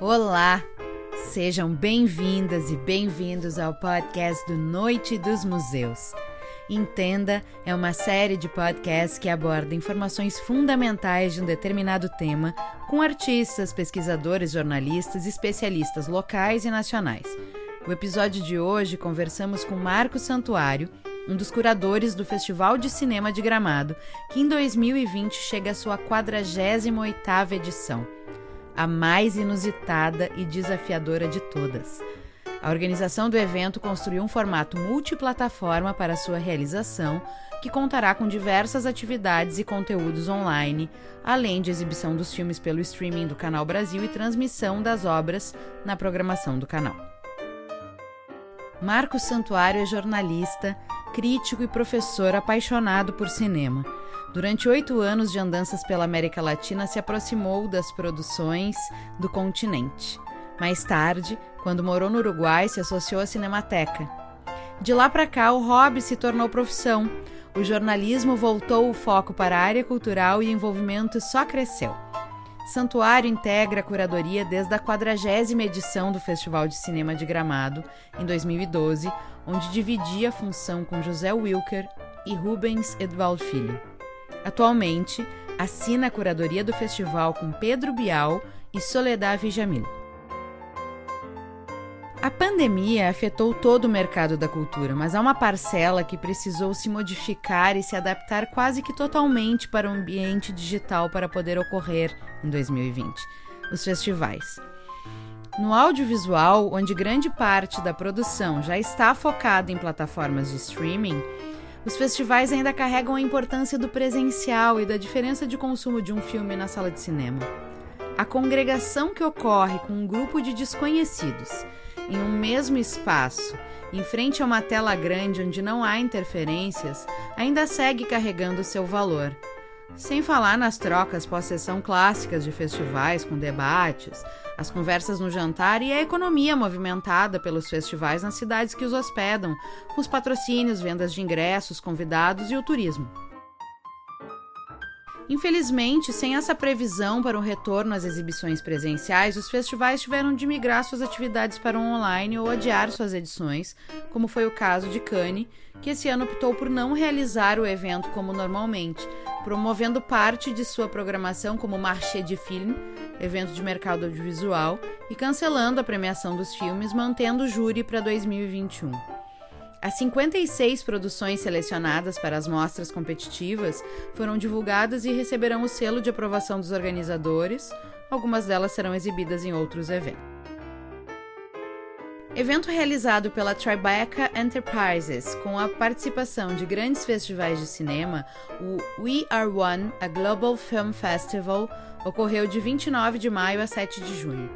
Olá! Sejam bem-vindas e bem-vindos ao podcast do Noite dos Museus. Entenda é uma série de podcasts que aborda informações fundamentais de um determinado tema com artistas, pesquisadores, jornalistas especialistas locais e nacionais. O episódio de hoje conversamos com Marco Santuário, um dos curadores do Festival de Cinema de Gramado, que em 2020 chega à sua 48ª edição, a mais inusitada e desafiadora de todas. A organização do evento construiu um formato multiplataforma para sua realização, que contará com diversas atividades e conteúdos online, além de exibição dos filmes pelo streaming do Canal Brasil e transmissão das obras na programação do canal. Marcos Santuário é jornalista, crítico e professor apaixonado por cinema. Durante oito anos de andanças pela América Latina, se aproximou das produções do continente. Mais tarde, quando morou no Uruguai, se associou à Cinemateca. De lá para cá, o hobby se tornou profissão. O jornalismo voltou o foco para a área cultural e o envolvimento só cresceu. Santuário integra a curadoria desde a quadragésima edição do Festival de Cinema de Gramado, em 2012, onde dividia a função com José Wilker e Rubens Edvaldo Filho. Atualmente, assina a curadoria do festival com Pedro Bial e Soledad Vijamil. A pandemia afetou todo o mercado da cultura, mas há uma parcela que precisou se modificar e se adaptar quase que totalmente para o ambiente digital para poder ocorrer em 2020 os festivais. No audiovisual, onde grande parte da produção já está focada em plataformas de streaming, os festivais ainda carregam a importância do presencial e da diferença de consumo de um filme na sala de cinema. A congregação que ocorre com um grupo de desconhecidos em um mesmo espaço, em frente a uma tela grande onde não há interferências, ainda segue carregando seu valor. Sem falar nas trocas pós-sessão clássicas de festivais com debates, as conversas no jantar e a economia movimentada pelos festivais nas cidades que os hospedam, com os patrocínios, vendas de ingressos, convidados e o turismo. Infelizmente, sem essa previsão para um retorno às exibições presenciais, os festivais tiveram de migrar suas atividades para o online ou adiar suas edições, como foi o caso de Cannes, que esse ano optou por não realizar o evento como normalmente, promovendo parte de sua programação como Marché de Film, evento de mercado audiovisual, e cancelando a premiação dos filmes, mantendo o júri para 2021. As 56 produções selecionadas para as mostras competitivas foram divulgadas e receberão o selo de aprovação dos organizadores. Algumas delas serão exibidas em outros eventos. Evento realizado pela Tribeca Enterprises, com a participação de grandes festivais de cinema, o We Are One, a Global Film Festival, ocorreu de 29 de maio a 7 de junho.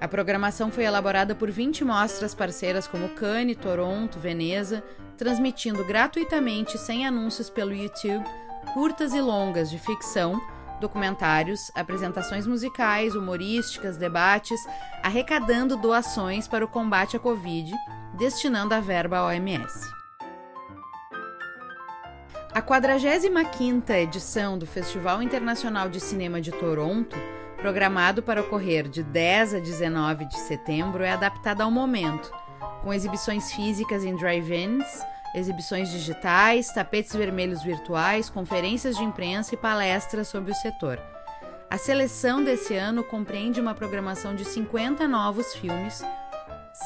A programação foi elaborada por 20 mostras parceiras como Cannes, Toronto, Veneza, transmitindo gratuitamente sem anúncios pelo YouTube curtas e longas de ficção, documentários, apresentações musicais, humorísticas, debates, arrecadando doações para o combate à Covid, destinando a verba à OMS. A 45ª edição do Festival Internacional de Cinema de Toronto programado para ocorrer de 10 a 19 de setembro, é adaptada ao momento, com exibições físicas em drive-ins, exibições digitais, tapetes vermelhos virtuais, conferências de imprensa e palestras sobre o setor. A seleção desse ano compreende uma programação de 50 novos filmes,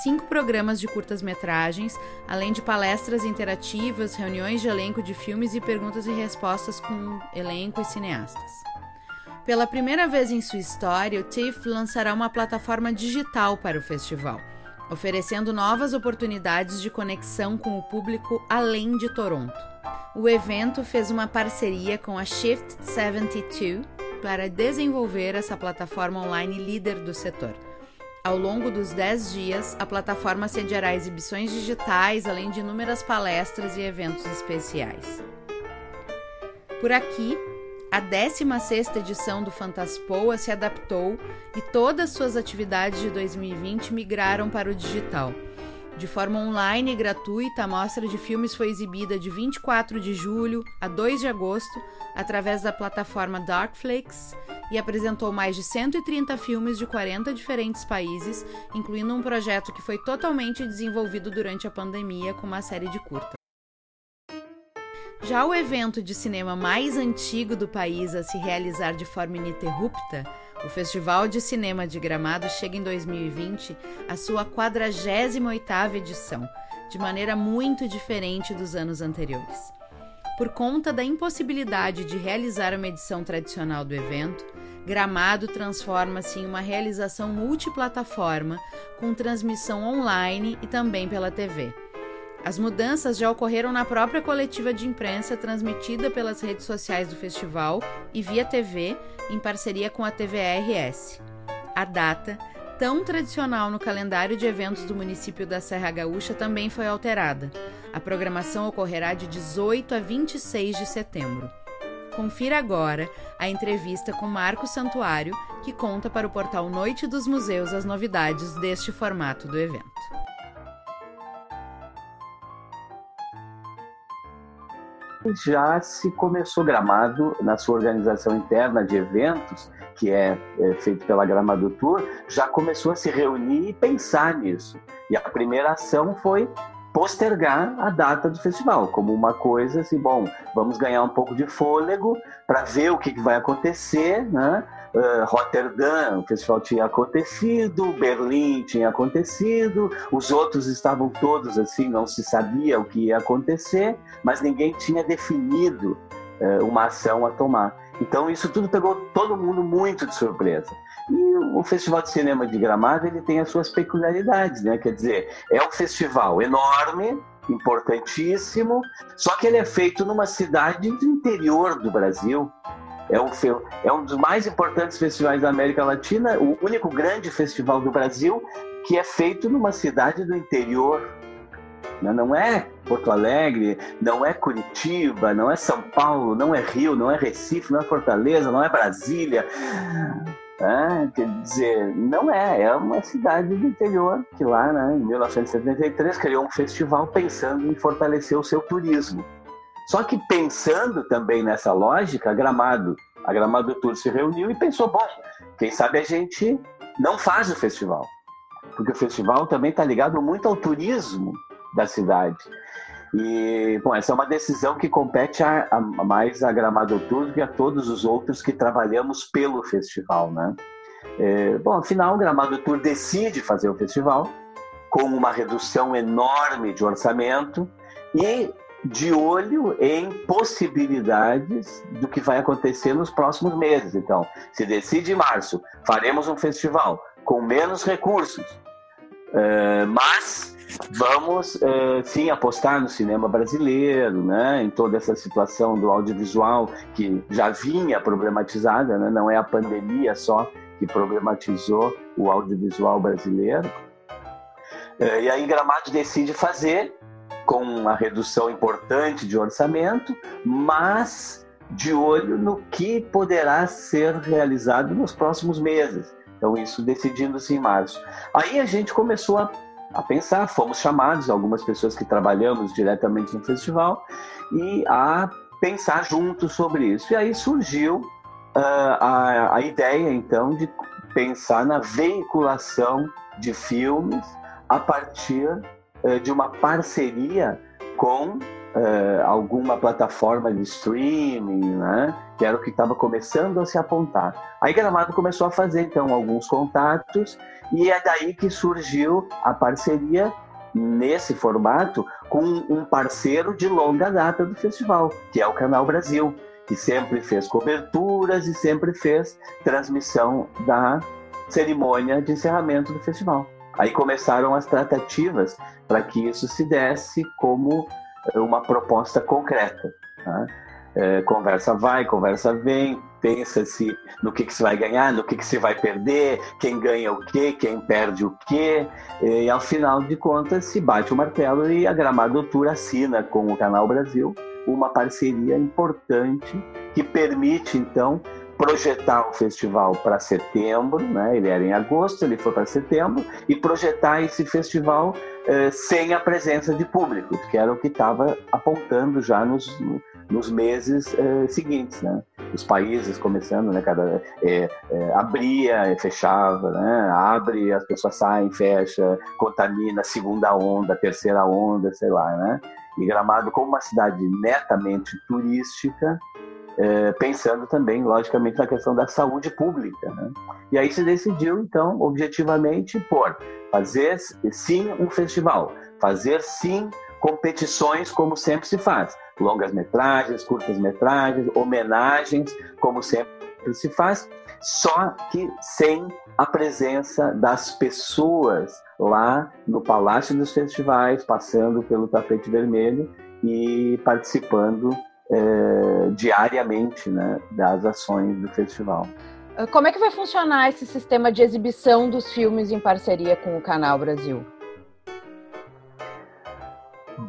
cinco programas de curtas-metragens, além de palestras interativas, reuniões de elenco de filmes e perguntas e respostas com elenco e cineastas. Pela primeira vez em sua história, o TIFF lançará uma plataforma digital para o festival, oferecendo novas oportunidades de conexão com o público além de Toronto. O evento fez uma parceria com a Shift 72 para desenvolver essa plataforma online líder do setor. Ao longo dos 10 dias, a plataforma sediará exibições digitais, além de inúmeras palestras e eventos especiais. Por aqui, a 16ª edição do Fantaspoa se adaptou e todas suas atividades de 2020 migraram para o digital. De forma online e gratuita, a mostra de filmes foi exibida de 24 de julho a 2 de agosto através da plataforma Darkflix e apresentou mais de 130 filmes de 40 diferentes países, incluindo um projeto que foi totalmente desenvolvido durante a pandemia com uma série de curtas. Já o evento de cinema mais antigo do país a se realizar de forma ininterrupta, o Festival de Cinema de Gramado chega em 2020 à sua 48ª edição, de maneira muito diferente dos anos anteriores. Por conta da impossibilidade de realizar uma edição tradicional do evento, Gramado transforma-se em uma realização multiplataforma, com transmissão online e também pela TV. As mudanças já ocorreram na própria coletiva de imprensa transmitida pelas redes sociais do festival e via TV, em parceria com a TVRS. A data, tão tradicional no calendário de eventos do município da Serra Gaúcha, também foi alterada. A programação ocorrerá de 18 a 26 de setembro. Confira agora a entrevista com Marco Santuário, que conta para o portal Noite dos Museus as novidades deste formato do evento. Já se começou Gramado na sua organização interna de eventos, que é, é, feito pela Gramado Tour, já começou a se reunir e pensar nisso. E a primeira ação foi postergar a data do festival, como uma coisa assim, bom, vamos ganhar um pouco de fôlego para ver o que, vai acontecer, né? Uh, Roterdã, o festival tinha acontecido, Berlim tinha acontecido, os outros estavam todos assim, não se sabia o que ia acontecer, mas ninguém tinha definido uh, uma ação a tomar. Então isso tudo pegou todo mundo muito de surpresa. E o Festival de Cinema de Gramado ele tem as suas peculiaridades, né? Quer dizer, é um festival enorme, importantíssimo, só que ele é feito numa cidade do interior do Brasil, é um, é um dos mais importantes festivais da América Latina, o único grande festival do Brasil que é feito numa cidade do interior. Né? Não é Porto Alegre, não é Curitiba, não é São Paulo, não é Rio, não é Recife, não é Fortaleza, não é Brasília. É, quer dizer, não é, é uma cidade do interior que lá, né, em 1973, criou um festival pensando em fortalecer o seu turismo. Só que pensando também nessa lógica, a Gramado, a Gramado Tour se reuniu e pensou, bom, quem sabe a gente não faz o festival. Porque o festival também está ligado muito ao turismo da cidade. E, bom, essa é uma decisão que compete a, a mais a Gramado Tour do que a todos os outros que trabalhamos pelo festival, né? É, bom, afinal, o Gramado Tour decide fazer o festival com uma redução enorme de orçamento e de olho em possibilidades do que vai acontecer nos próximos meses. Então, se decide em março, faremos um festival com menos recursos, uh, mas vamos uh, sim apostar no cinema brasileiro, né, em toda essa situação do audiovisual que já vinha problematizada, né, não é a pandemia só que problematizou o audiovisual brasileiro. Uh, e aí Gramado decide fazer com uma redução importante de orçamento, mas de olho no que poderá ser realizado nos próximos meses. Então, isso decidindo-se em março. Aí a gente começou a, a, pensar, fomos chamados, algumas pessoas que trabalhamos diretamente no festival, e a pensar juntos sobre isso. E aí surgiu uh, a, a ideia, então, de pensar na veiculação de filmes a partir de uma parceria com uh, alguma plataforma de streaming, né? que era o que estava começando a se apontar. Aí Gramado começou a fazer então alguns contatos e é daí que surgiu a parceria nesse formato com um parceiro de longa data do festival, que é o Canal Brasil, que sempre fez coberturas e sempre fez transmissão da cerimônia de encerramento do festival. Aí começaram as tratativas para que isso se desse como uma proposta concreta. Tá? É, conversa vai, conversa vem, pensa-se no que, que se vai ganhar, no que, que se vai perder, quem ganha o quê, quem perde o quê, e ao final de contas se bate o martelo e a Gramado Tour assina com o Canal Brasil uma parceria importante que permite então projetar o festival para setembro, né? ele era em agosto, ele foi para setembro, e projetar esse festival eh, sem a presença de público, que era o que estava apontando já nos, nos meses eh, seguintes. Né? os países começando, né? Cada é, é, abria, fechava, né? Abre, as pessoas saem, fecha, contamina, segunda onda, terceira onda, sei lá, né? E Gramado como uma cidade netamente turística, é, pensando também, logicamente, na questão da saúde pública. Né? E aí se decidiu, então, objetivamente, por fazer sim um festival, fazer sim competições como sempre se faz, longas metragens, curtas metragens, homenagens como sempre se faz, só que sem a presença das pessoas lá no Palácio dos Festivais, passando pelo tapete vermelho e participando é, diariamente né, das ações do festival. Ah, como é que vai funcionar esse sistema de exibição dos filmes em parceria com o Canal Brasil?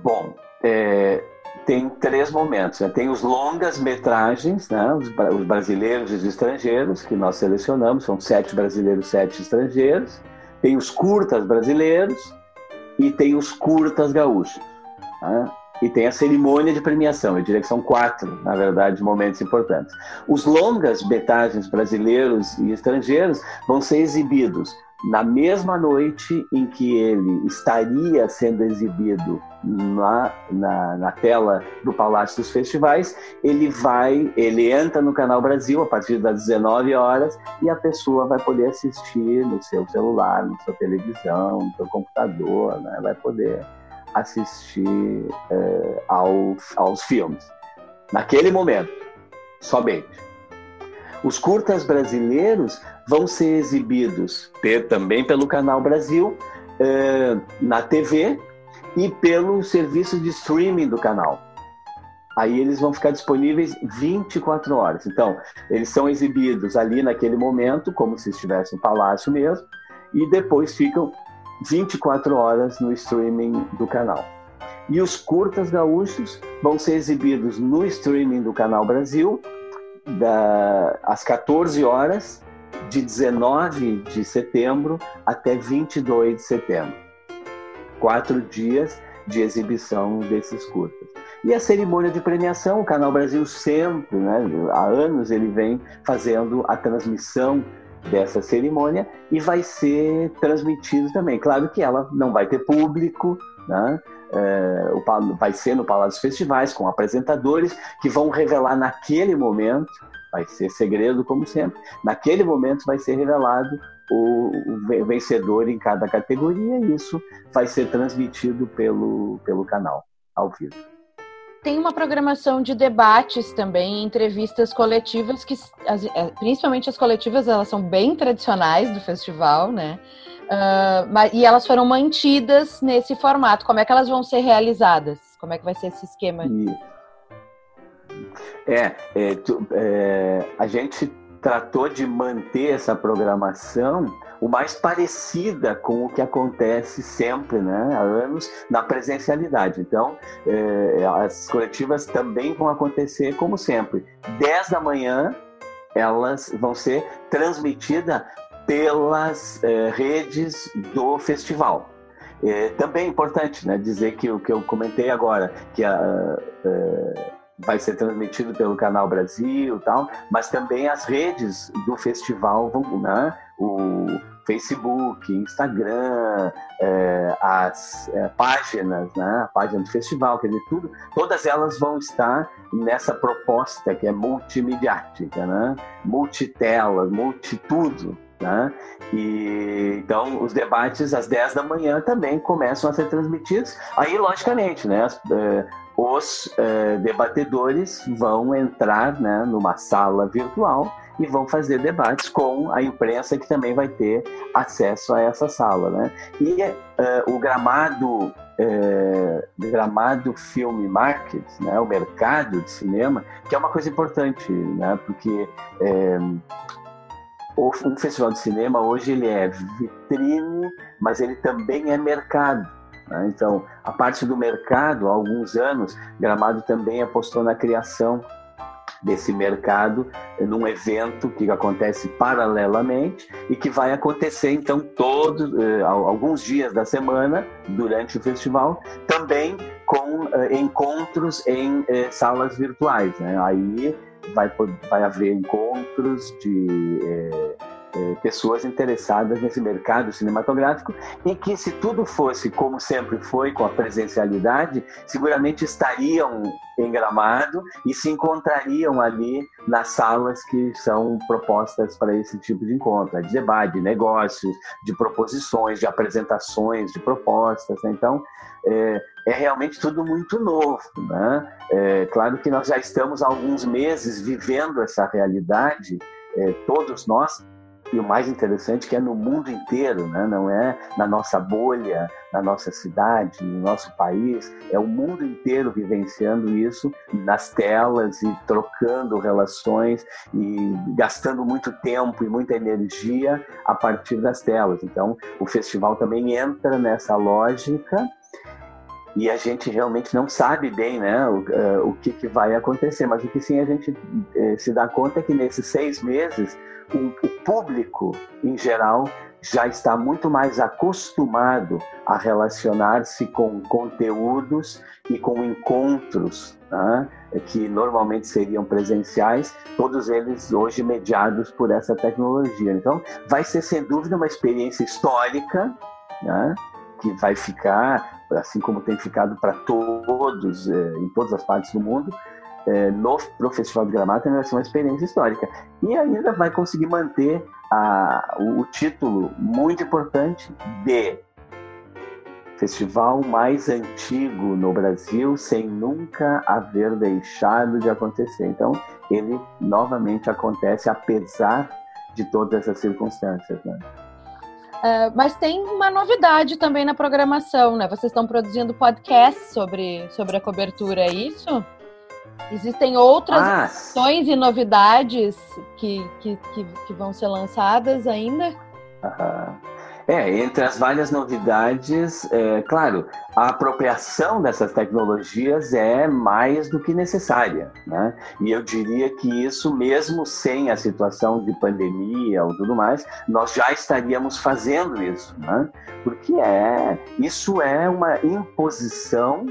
Bom, é, tem três momentos. Né? Tem os longas metragens, né? os, os, brasileiros e os estrangeiros, que nós selecionamos, são sete brasileiros, sete estrangeiros. Tem os curtas brasileiros e tem os curtas gaúchos. Né? E tem a cerimônia de premiação. Eu diria que são quatro, na verdade, momentos importantes. Os longas betagens brasileiros e estrangeiros vão ser exibidos na mesma noite em que ele estaria sendo exibido na, na, na, tela do Palácio dos Festivais, ele vai, ele entra no Canal Brasil a partir das 19 horas e a pessoa vai poder assistir no seu celular, na sua televisão, no seu computador, né? vai poder assistir é, aos, aos filmes. Naquele momento, somente. Os curtas brasileiros vão ser exibidos também pelo Canal Brasil, é, na TV e pelo serviço de streaming do canal. Aí eles vão ficar disponíveis 24 horas. Então, eles são exibidos ali naquele momento, como se estivesse no palácio mesmo, e depois ficam 24 horas no streaming do canal. E os curtas gaúchos vão ser exibidos no streaming do Canal Brasil, da, às 14 horas, de 19 de setembro até 22 de setembro. Quatro dias de exibição desses curtas. E a cerimônia de premiação, o Canal Brasil sempre, né, há anos, ele vem fazendo a transmissão dessa cerimônia e vai ser transmitido também. Claro que ela não vai ter público, né? É, vai ser no Palácio Festivais, com apresentadores que vão revelar naquele momento, vai ser segredo como sempre, naquele momento vai ser revelado o, o vencedor em cada categoria e isso vai ser transmitido pelo, pelo canal ao vivo tem uma programação de debates também, entrevistas coletivas, que as, é, principalmente as coletivas, elas são bem tradicionais do festival, né? Uh, mas, e elas foram mantidas nesse formato. Como é que elas vão ser realizadas? Como é que vai ser esse esquema? É, é, tu, é a gente tratou de manter essa programação o mais parecida com o que acontece sempre, né, há anos, na presencialidade. Então, é, as coletivas também vão acontecer como sempre. 10 da manhã, elas vão ser transmitidas pelas é, redes do festival. É, também é importante né, dizer que o que eu comentei agora, que a, vai ser transmitido pelo Canal Brasil tal, mas também as redes do festival vão, né, o Facebook, Instagram, é, as é, páginas, né, a página do festival, quer dizer, tudo, todas elas vão estar nessa proposta que é multimediática, né, multitela, multitudo, né? E então os debates às 10 da manhã também começam a ser transmitidos. Aí, logicamente, né, as, é, os é, debatedores vão entrar né, numa sala virtual e vão fazer debates com a imprensa que também vai ter acesso a essa sala, né? E uh, o gramado uh, gramado filme market, né? O mercado de cinema, que é uma coisa importante, né? Porque um festival de cinema hoje ele é vitrine, mas ele também é mercado. Né? Então, a parte do mercado, há alguns anos, Gramado também apostou na criação desse mercado num evento que acontece paralelamente e que vai acontecer então todos eh, alguns dias da semana durante o festival também com eh, encontros em eh, salas virtuais né? aí vai, vai haver encontros de é, é, pessoas interessadas nesse mercado cinematográfico e que se tudo fosse como sempre foi com a presencialidade, seguramente estariam em Gramado e se encontrariam ali nas salas que são propostas para esse tipo de encontro, de debate, de negócios, de proposições, de apresentações, de propostas. Né? Então, é, é, realmente tudo muito novo. Né? É, claro que nós já estamos há alguns meses vivendo essa realidade, é, todos nós, e o mais interessante é que é no mundo inteiro, né? não é na nossa bolha, na nossa cidade, no nosso país, é o mundo inteiro vivenciando isso nas telas e trocando relações e gastando muito tempo e muita energia a partir das telas. Então, o festival também entra nessa lógica e a gente realmente não sabe bem né, o, uh, o que, que, vai acontecer, mas o que sim a gente uh, se dá conta é que nesses seis meses o, o, público em geral já está muito mais acostumado a relacionar-se com conteúdos e com encontros né, que normalmente seriam presenciais, todos eles hoje mediados por essa tecnologia. Então, vai ser sem dúvida uma experiência histórica. Né, que vai ficar, assim como tem ficado para todos, é, em todas as partes do mundo, é, no Festival de Gramado vai ser uma experiência histórica. E ainda vai conseguir manter a, o, o título muito importante de festival mais antigo no Brasil sem nunca haver deixado de acontecer. Então, ele novamente acontece apesar de todas essas circunstâncias. Né? Uh, mas tem uma novidade também na programação, né? Vocês estão produzindo podcasts sobre, sobre a cobertura, é isso? Existem outras ah. ações e novidades que, que, que, que, vão ser lançadas ainda? Uhum. É, entre as várias novidades, é, claro, a apropriação dessas tecnologias é mais do que necessária, né? E eu diria que isso, mesmo sem a situação de pandemia ou tudo mais, nós já estaríamos fazendo isso, né? Porque é, isso é uma imposição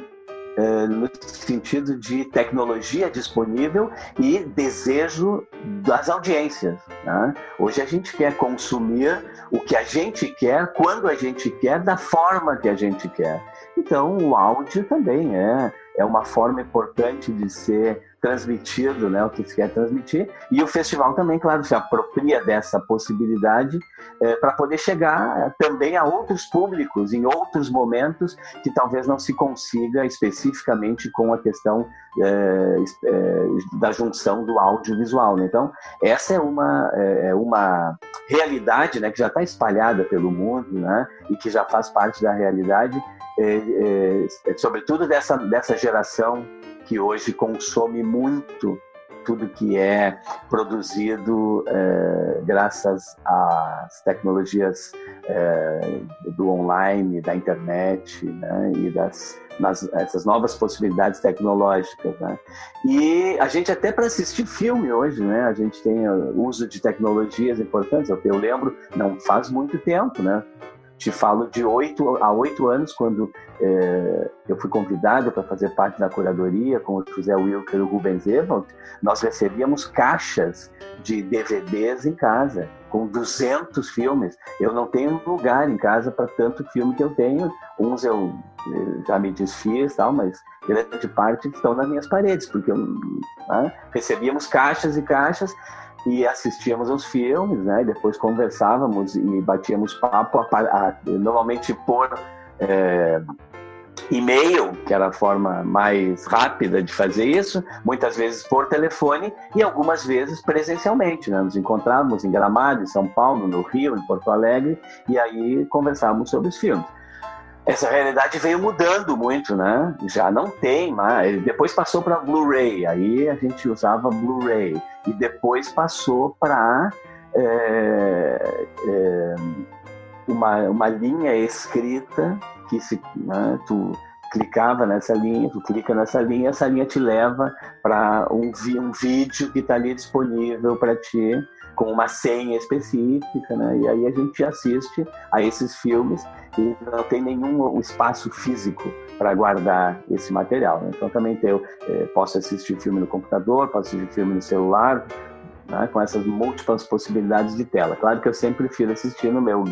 no sentido de tecnologia disponível e desejo das audiências. Né? Hoje a gente quer consumir o que a gente quer, quando a gente quer, da forma que a gente quer. Então, o áudio também é, é uma forma importante de ser transmitido, né, o que se quer transmitir. E o festival também, claro, se apropria dessa possibilidade é, para poder chegar também a outros públicos em outros momentos que talvez não se consiga especificamente com a questão é, é, da junção do audiovisual. Né? Então, essa é uma, é, uma realidade né, que já está espalhada pelo mundo né, e que já faz parte da realidade, é, sobretudo dessa, dessa geração que hoje consome muito tudo que é produzido é, graças às tecnologias é, do online, da internet né, e das nas, essas novas possibilidades tecnológicas. Né? E a gente até para assistir filme hoje, né, a gente tem uso de tecnologias importantes. Eu, eu lembro, não faz muito tempo, né? Te falo de oito a oito anos, quando é, eu fui convidado para fazer parte da curadoria com o José Wilker e o Rubens Evald, nós recebíamos caixas de DVDs em casa, com 200 filmes. Eu não tenho lugar em casa para tanto filme que eu tenho. Uns eu eh, já me desfiz, tal, mas grande parte estão nas minhas paredes, porque eu, né, recebíamos caixas e caixas e assistíamos aos filmes, né? Depois conversávamos e batíamos papo, a, a, normalmente por é, e-mail, que era a forma mais rápida de fazer isso, muitas vezes por telefone e algumas vezes presencialmente. Né? Nos encontrávamos em Gramado, em São Paulo, no Rio, em Porto Alegre, e aí conversávamos sobre os filmes essa realidade veio mudando muito, né? Já não tem mais. Depois passou para Blu-ray, aí a gente usava Blu-ray. E depois passou para é, é, uma, uma linha escrita que se, né, tu clicava nessa linha, tu clica nessa linha, essa linha te leva para um, um vídeo que está ali disponível para ti com uma senha específica, né? E aí a gente assiste a esses filmes e não tem nenhum espaço físico para guardar esse material. Né? Então também eu eh, posso assistir filme no computador, posso assistir filme no celular, né? com essas múltiplas possibilidades de tela. Claro que eu sempre prefiro assistir no meu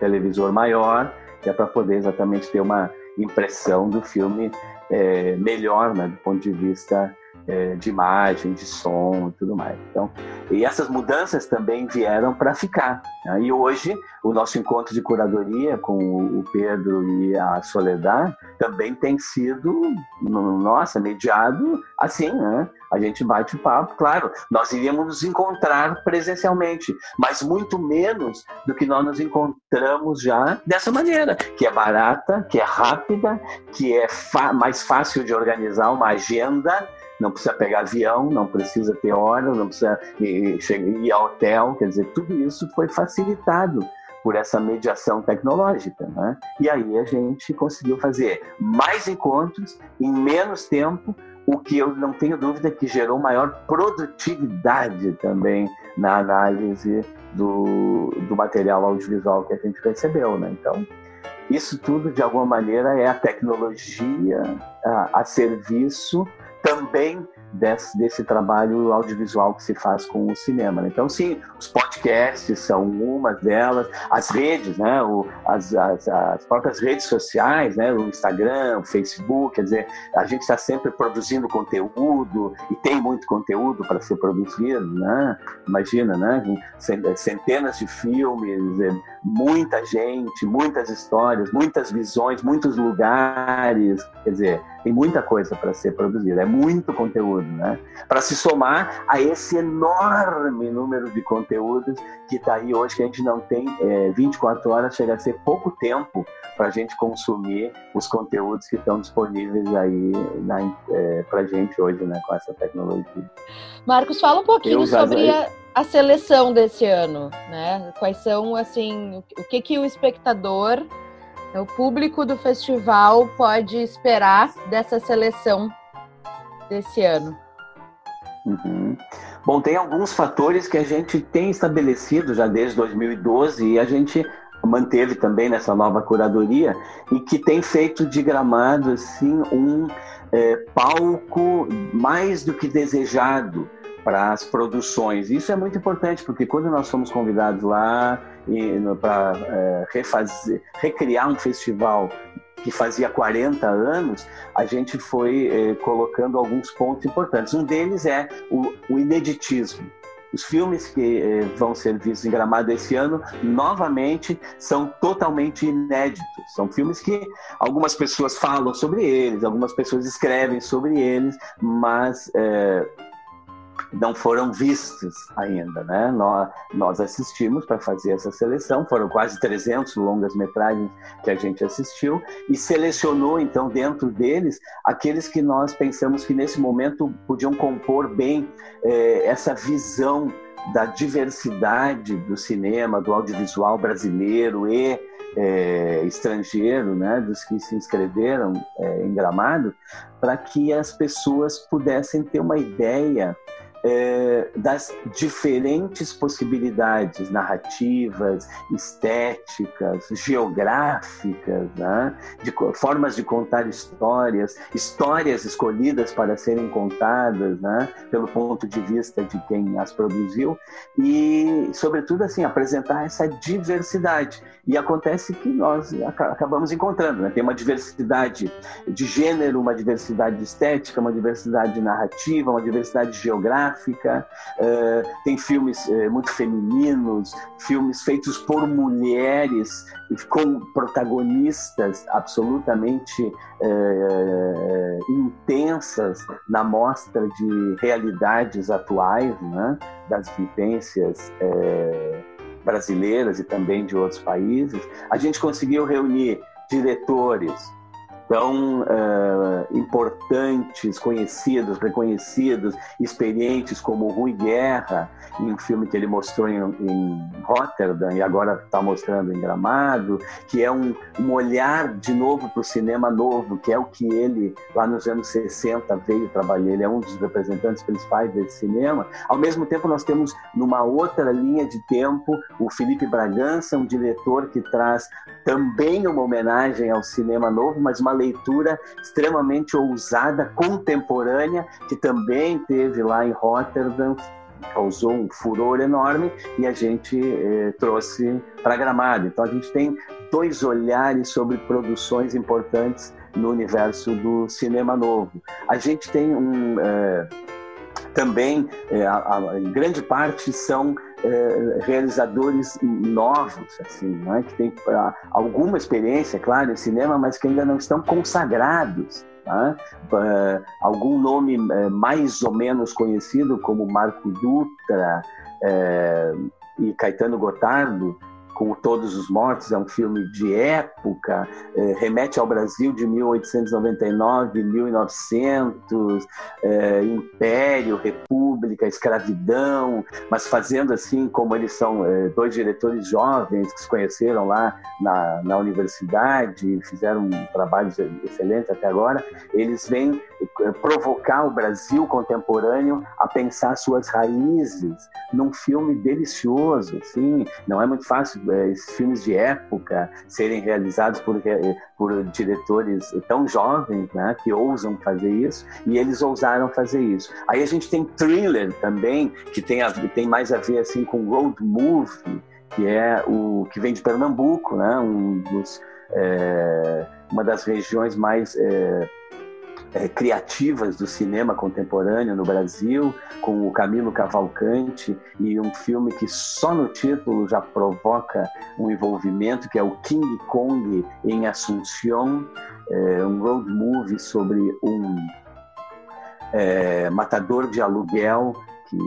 televisor maior, que é para poder exatamente ter uma impressão do filme eh, melhor, né? do ponto de vista é, de imagem, de som e tudo mais. Então, e essas mudanças também vieram para ficar. Né? E hoje, o nosso encontro de curadoria com o Pedro e a Soledad também tem sido, nossa, mediado assim, né? A gente bate papo, claro, nós iríamos nos encontrar presencialmente, mas muito menos do que nós nos encontramos já dessa maneira, que é barata, que é rápida, que é mais fácil de organizar uma agenda, não precisa pegar avião, não precisa ter hora, não precisa ir, ir ao hotel, quer dizer, tudo isso foi facilitado por essa mediação tecnológica. Né? E aí a gente conseguiu fazer mais encontros em menos tempo, o que eu não tenho dúvida que gerou maior produtividade também na análise do, do material audiovisual que a gente recebeu. Né? Então, isso tudo, de alguma maneira, é a tecnologia a, a serviço também desse, desse, trabalho audiovisual que se faz com o cinema. Né? Então, sim, os podcasts são uma delas, as redes, né? O, as, as, as, próprias redes sociais, né? o Instagram, o Facebook, quer dizer, a gente está sempre produzindo conteúdo e tem muito conteúdo para ser produzido, né? Imagina, né? Centenas de filmes, muita gente, muitas histórias, muitas visões, muitos lugares, quer dizer, tem muita coisa para ser produzida, é muito conteúdo, né? Para se somar a esse enorme número de conteúdos que está aí hoje, que a gente não tem é, 24 horas, chega a ser pouco tempo para a gente consumir os conteúdos que estão disponíveis aí é, para a gente hoje, né, com essa tecnologia. Marcos, fala um pouquinho sobre a, a, seleção desse ano, né? Quais são, assim, o que que o espectador o público do festival pode esperar dessa seleção desse ano? Uhum. Bom, tem alguns fatores que a gente tem estabelecido já desde 2012 e a gente manteve também nessa nova curadoria e que tem feito de Gramado assim um é, palco mais do que desejado para as produções. Isso é muito importante porque quando nós fomos convidados lá para é, refazer, recriar um festival que fazia 40 anos, a gente foi é, colocando alguns pontos importantes. Um deles é o, o ineditismo. Os filmes que eh, vão ser vistos em Gramado esse ano, novamente, são totalmente inéditos. São filmes que algumas pessoas falam sobre eles, algumas pessoas escrevem sobre eles, mas eh, não foram vistos ainda, né? Nós, nós assistimos para fazer essa seleção, foram quase 300 longas metragens que a gente assistiu e selecionou então dentro deles aqueles que nós pensamos que nesse momento podiam compor bem eh, essa visão da diversidade do cinema, do audiovisual brasileiro e é, estrangeiro, né, dos que se inscreveram é, em Gramado, para que as pessoas pudessem ter uma ideia é, das diferentes possibilidades narrativas, estéticas, geográficas, né? de formas de contar histórias, histórias escolhidas para serem contadas né? pelo ponto de vista de quem as produziu e, sobretudo, assim apresentar essa diversidade. E acontece que nós acabamos encontrando, né? tem uma diversidade de gênero, uma diversidade estética, uma diversidade narrativa, uma diversidade geográfica gráfica, uh, tem filmes uh, muito femininos, filmes feitos por mulheres com protagonistas absolutamente uh, intensas na mostra de realidades atuais, né, das vivências brasileiras e também de outros países. A gente conseguiu reunir diretores, tão uh, importantes, conhecidos, reconhecidos, experientes como Rui Guerra, em um filme que ele mostrou em, em Rotterdam e agora está mostrando em Gramado, que é um, um olhar de novo para o cinema novo, que é o que ele, lá nos anos 60, veio trabalhar. Ele é um dos representantes principais desse cinema. Ao mesmo tempo, nós temos, numa outra linha de tempo, o Felipe Bragança, um diretor que traz também uma homenagem ao cinema novo, mas uma leitura extremamente ousada, contemporânea, que também teve lá em Rotterdam, causou um furor enorme e a gente eh, trouxe para Gramado. Então a gente tem dois olhares sobre produções importantes no universo do cinema novo. A gente tem um eh, também eh, a, a, grande parte são é, realizadores novos, assim, é? que têm uh, alguma experiência, claro, em cinema, mas que ainda não estão consagrados. Uh, algum nome uh, mais ou menos conhecido, como Marco Dutra e Caetano Gotardo, com Todos os Mortos, é um filme de época, é, remete ao Brasil de 1899, 1900, é, Império, República, escravidão, mas fazendo assim, como eles são é, dois diretores jovens que se conheceram lá na, na universidade, fizeram um trabalho excelente até agora, eles vêm provocar o Brasil contemporâneo a pensar suas raízes num filme delicioso, assim, não é muito fácil é, filmes de época serem realizados por, é, por diretores tão jovens, né, que ousam fazer isso, e eles ousaram fazer isso. Aí a gente tem thriller também, que tem, a, tem mais a ver assim com road movie, que é o que vem de Pernambuco, né, um dos, é, uma das regiões mais é, é, criativas do cinema contemporâneo no Brasil, com o Camilo Cavalcante e um filme que só no título já provoca um envolvimento, que é o King Kong em Assunção, é, um road movie sobre um é, matador de aluguel que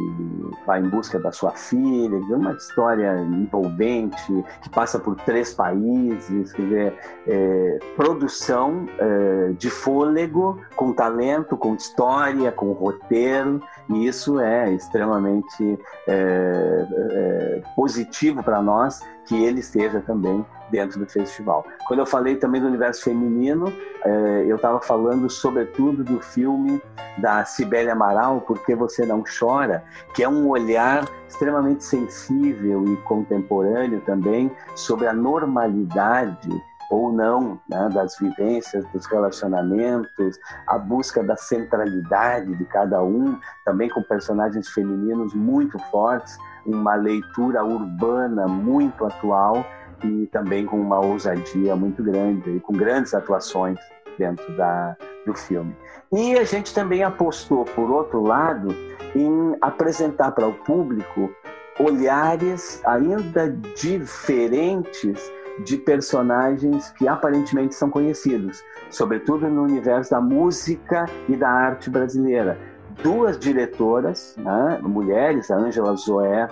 vai em busca da sua filha, é uma história envolvente, que passa por três países, quer dizer, é, produção é, de fôlego, com talento, com história, com roteiro, e isso é extremamente é, é positivo para nós que ele esteja também dentro do festival. Quando eu falei também do universo feminino, é, eu estava falando sobretudo do filme da Cibele Amaral, Porque Você Não Chora, que é um olhar extremamente sensível e contemporâneo também sobre a normalidade ou não né, das vivências, dos relacionamentos, a busca da centralidade de cada um, também com personagens femininos muito fortes, uma leitura urbana muito atual e também com uma ousadia muito grande com grandes atuações dentro da, do filme. E a gente também apostou, por outro lado, em apresentar para o público olhares ainda diferentes de personagens que aparentemente são conhecidos, sobretudo no universo da música e da arte brasileira. Duas diretoras, né, mulheres, a Ângela Zoé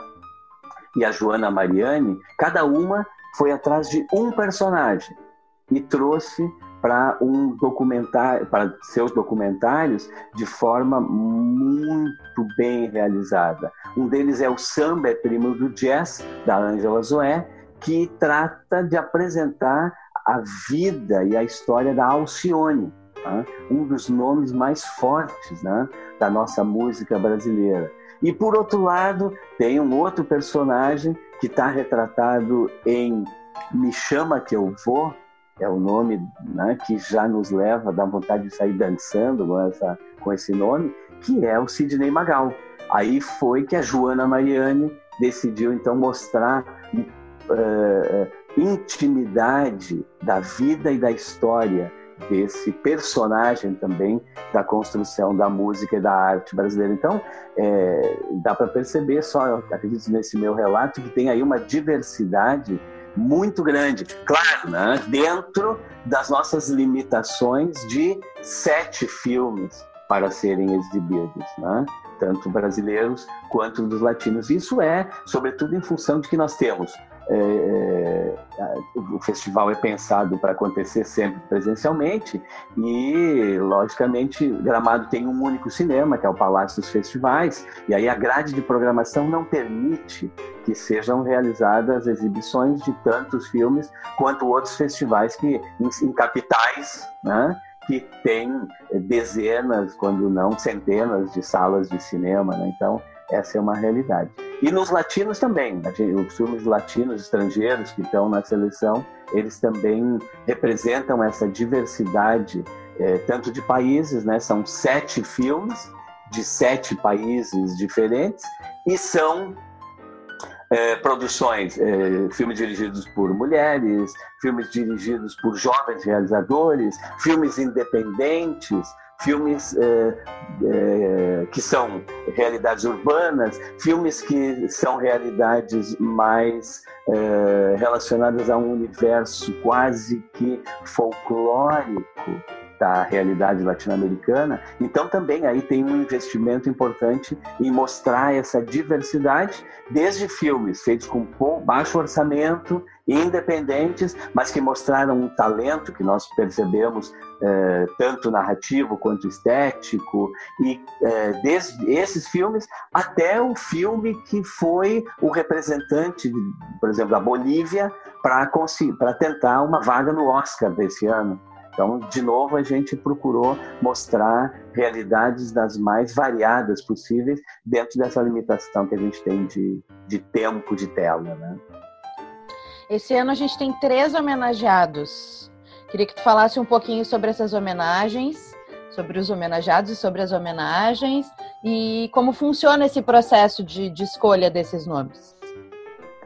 e a Joana Mariani, cada uma foi atrás de um personagem e trouxe para um documentário, para seus documentários de forma muito bem realizada. Um deles é o Samba é Primo do Jazz da Angela Zoé, que trata de apresentar a vida e a história da Alcione, tá? um dos nomes mais fortes né, da nossa música brasileira. E por outro lado, tem um outro personagem que está retratado em Me Chama Que Eu Vou, é o nome né, que já nos leva dar vontade de sair dançando com, essa, com esse nome, que é o Sidney Magal. Aí foi que a Joana Mariani decidiu então mostrar uh, intimidade da vida e da história desse personagem também da construção da música e da arte brasileira. Então, é, dá para perceber só, acredito nesse meu relato, que tem aí uma diversidade muito grande. Claro, né? dentro das nossas limitações de sete filmes para serem exibidos, né? tanto brasileiros quanto dos latinos. Isso é, sobretudo, em função de que nós temos é, é, o festival é pensado para acontecer sempre presencialmente e, logicamente, Gramado tem um único cinema, que é o Palácio dos Festivais, e aí a grade de programação não permite que sejam realizadas exibições de tantos filmes quanto outros festivais que em, em capitais, né? que tem dezenas, quando não centenas, de salas de cinema. Né? Então, essa é uma realidade. E nos latinos também, os filmes latinos estrangeiros que estão na seleção, eles também representam essa diversidade, é, tanto de países, né? São sete filmes de sete países diferentes e são é, produções, é, filmes dirigidos por mulheres, filmes dirigidos por jovens realizadores, filmes independentes, filmes é, é, que são realidades urbanas, filmes que são realidades mais é, relacionadas a um universo quase que folclórico da realidade latino-americana. Então também aí tem um investimento importante em mostrar essa diversidade, desde filmes feitos com baixo orçamento, independentes, mas que mostraram um talento que nós percebemos eh, tanto narrativo quanto estético, e eh, desde esses filmes até o filme que foi o representante, por exemplo, da Bolívia para tentar uma vaga no Oscar desse ano. Então, de novo, a gente procurou mostrar realidades das mais variadas possíveis dentro dessa limitação que a gente tem de, de tempo de tela. Né? Esse ano a gente tem três homenageados. Queria que tu falasse um pouquinho sobre essas homenagens, sobre os homenageados e sobre as homenagens e como funciona esse processo de, de escolha desses nomes.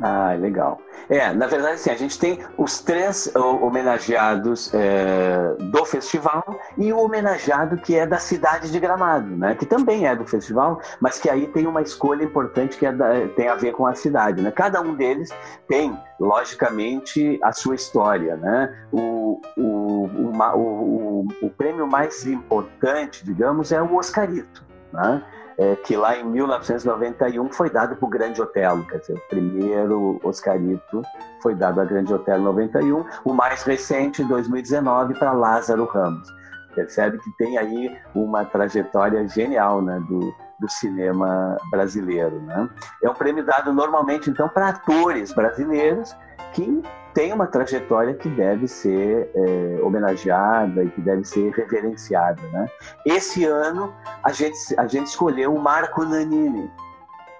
Ah, legal. É, na verdade, sim, a gente tem os três homenageados é, do festival e o homenageado que é da cidade de Gramado, né? Que também é do festival, mas que aí tem uma escolha importante que é da, tem a ver com a cidade, né? Cada um deles tem, logicamente, a sua história, né? O, o, o, o, o prêmio mais importante, digamos, é o Oscarito, né? É, que lá em 1991 foi dado para o Grande Otelo, quer dizer, o primeiro Oscarito foi dado a Grande Otelo 91, o mais recente, 2019, para Lázaro Ramos. Percebe que tem aí uma trajetória genial né, do, do cinema brasileiro. Né? É um prêmio dado normalmente, então, para atores brasileiros que tem uma trajetória que deve ser é, homenageada e que deve ser reverenciada. Né? Esse ano a gente, a gente escolheu o Marco Nanini,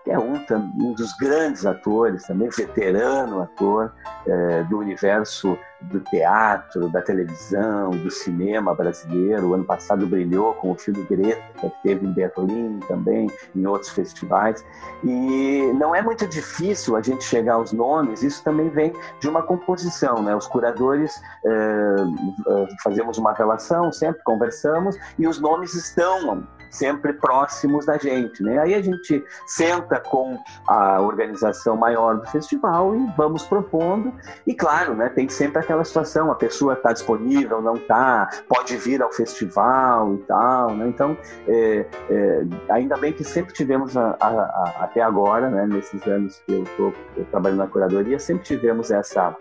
que é um, um dos grandes atores, também veterano ator é, do universo do teatro, da televisão, do cinema brasileiro. O ano passado brilhou com o filme Greta, que teve em Berlim também, em outros festivais. E não é muito difícil a gente chegar aos nomes, isso também vem de uma composição. Né? Os curadores é, fazemos uma relação, sempre conversamos, e os nomes estão sempre próximos da gente. Né? Aí a gente senta com a organização maior do festival e vamos propondo. E claro, né, tem sempre aquela situação, a pessoa está disponível, não está, pode vir ao festival e tal. Né? Então, é, é, ainda bem que sempre tivemos, a, a, a, até agora, né, nesses anos que eu estou trabalhando na curadoria, sempre tivemos essa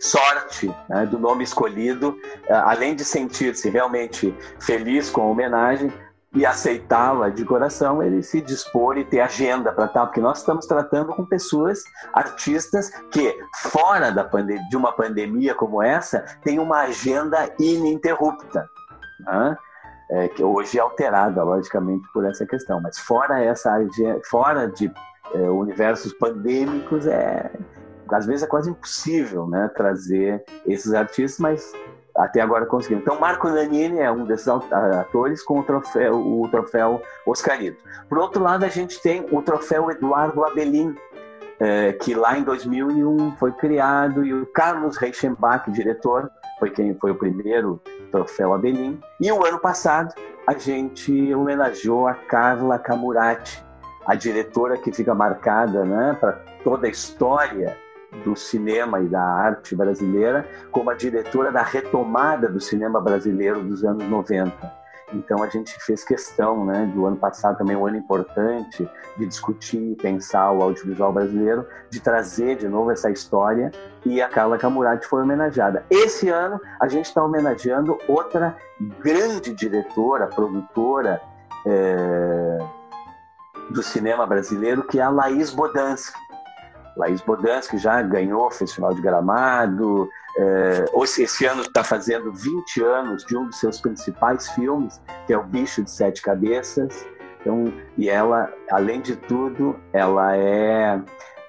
sorte né, do nome escolhido, além de sentir-se realmente feliz com a homenagem, e aceitá-la de coração, ele se dispor e ter agenda para tal, porque nós estamos tratando com pessoas, artistas que, fora da de uma pandemia como essa, têm uma agenda ininterrupta. Né? É, que hoje é alterada, logicamente, por essa questão. Mas fora essa fora de é, universos pandêmicos, é, às vezes é quase impossível né, trazer esses artistas, mas até agora conseguimos. Então, Marco Nanini é um desses atores com o troféu, o troféu Oscarito. Por outro lado, a gente tem o troféu Eduardo Abelin, é, que lá em 2001 foi criado, e o Carlos Reichenbach, diretor, foi quem foi o primeiro troféu Abelin. E o ano passado, a gente homenageou a Carla Camurati, a diretora que fica marcada né, para toda a história do cinema e da arte brasileira como a diretora da retomada do cinema brasileiro dos anos 90. Então a gente fez questão, né, do ano passado também um ano importante de discutir e pensar o audiovisual brasileiro, de trazer de novo essa história e a Carla Camurati foi homenageada. Esse ano a gente está homenageando outra grande diretora, produtora é, do cinema brasileiro, que é a Laís Bodansky. Laís Bodansky já ganhou o Festival de Gramado, é, esse ano está fazendo 20 anos de um dos seus principais filmes, que é O Bicho de Sete Cabeças. Então, e ela, além de tudo, ela é,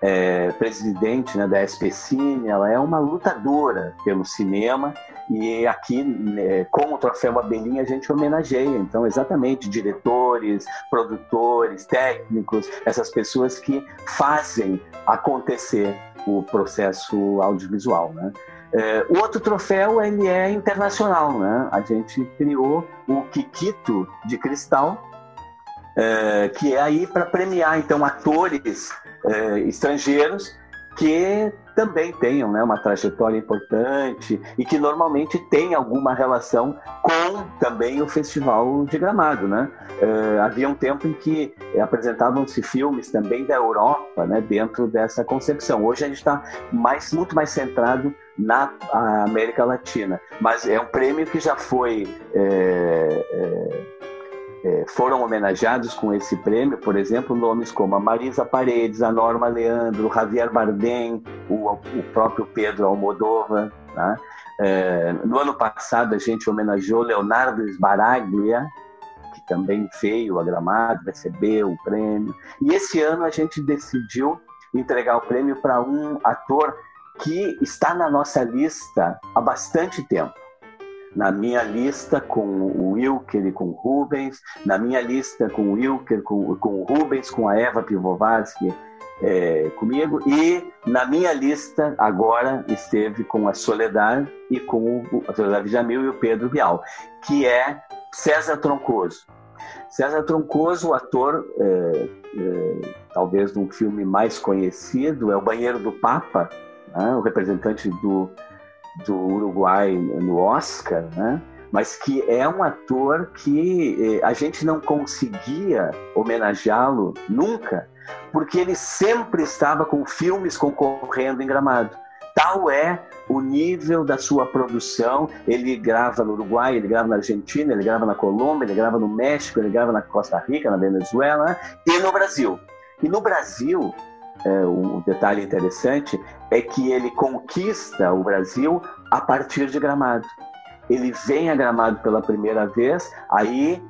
é presidente né, da SPCine, ela é uma lutadora pelo cinema e aqui, né, com o Troféu Abelhinha, a gente homenageia, então, exatamente, diretores, produtores, técnicos, essas pessoas que fazem acontecer o processo audiovisual, né? É, o outro troféu ele é internacional, né? A gente criou o Kikito de cristal, é, que é aí para premiar então atores é, estrangeiros que também tenham né, uma trajetória importante e que normalmente tem alguma relação com também o Festival de Gramado. Né? Uh, havia um tempo em que apresentavam-se filmes também da Europa né, dentro dessa concepção. Hoje a gente está mais, muito mais centrado na América Latina, mas é um prêmio que já foi é, é, foram homenageados com esse prêmio, por exemplo, nomes como a Marisa Paredes, a Norma Leandro, Javier Bardem, o, o próprio Pedro Almodóvar. Tá? É, no ano passado, a gente homenageou Leonardo Sbaraglia, que também veio a Gramado, recebeu o prêmio. E esse ano a gente decidiu entregar o prêmio para um ator que está na nossa lista há bastante tempo na minha lista com o Wilker e com o Rubens, na minha lista com o Wilker, com, com o Rubens, com a Eva Pivovarsky é, comigo, e na minha lista agora esteve com a Soledad e com o, a Soledad Jamil e o Pedro Vial, que é César Troncoso. César Troncoso, ator, é, é, talvez um filme mais conhecido, é O Banheiro do Papa, né, o representante do do Uruguai no Oscar, né? mas que é um ator que eh, a gente não conseguia homenageá-lo nunca, porque ele sempre estava com filmes concorrendo em Gramado. Tal é o nível da sua produção. Ele grava no Uruguai, ele grava na Argentina, ele grava na Colômbia, ele grava no México, ele grava na Costa Rica, na Venezuela e no Brasil. E no Brasil, é, um detalhe interessante é que ele conquista o Brasil a partir de Gramado. Ele vem a Gramado pela primeira vez, aí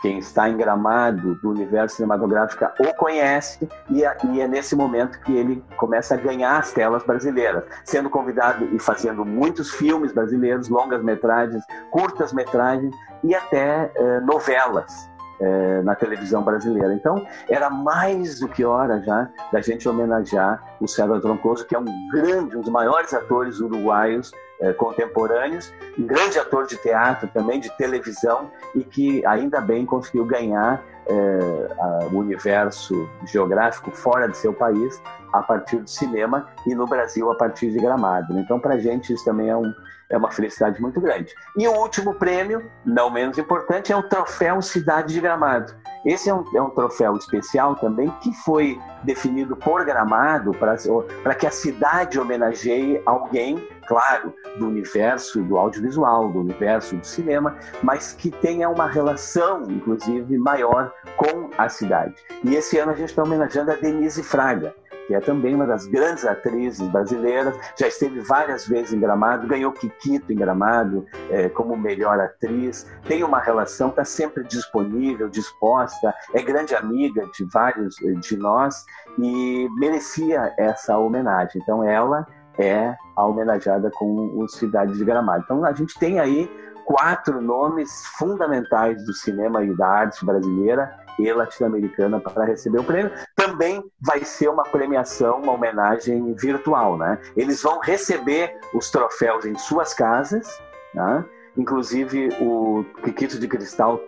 quem está em Gramado do universo cinematográfico o conhece e é, é nesse momento que ele começa a ganhar as telas brasileiras, sendo convidado e fazendo muitos filmes brasileiros, longas metragens, curtas metragens e até eh, novelas é, na televisão brasileira. Então, era mais do que hora já da gente homenagear o César Troncoso, que é um grande, um dos maiores atores uruguaios é, contemporâneos, um grande ator de teatro também, de televisão, e que ainda bem conseguiu ganhar é, o universo geográfico fora de seu país a partir do cinema e no Brasil a partir de Gramado. Então, para a gente, isso também é um, é uma felicidade muito grande. E o último prêmio, não menos importante, é o Troféu Cidade de Gramado. Esse é um, é um troféu especial também que foi definido por Gramado para que a cidade homenageie alguém, claro, do universo do audiovisual, do universo do cinema, mas que tenha uma relação, inclusive, maior com a cidade. E esse ano a gente está homenageando a Denise Fraga que é também uma das grandes atrizes brasileiras, já esteve várias vezes em Gramado, ganhou Kikito em Gramado é, como melhor atriz, tem uma relação, está sempre disponível, disposta, é grande amiga de vários eh, de nós e merecia essa homenagem. Então ela é a homenageada com o Cidade de Gramado. Então a gente tem aí quatro nomes fundamentais do cinema e da arte brasileira e latino-americana para receber o prêmio. Também vai ser uma premiação, uma homenagem virtual, né? Eles vão receber os troféus em suas casas, né? Inclusive, o Quiquito de Cristal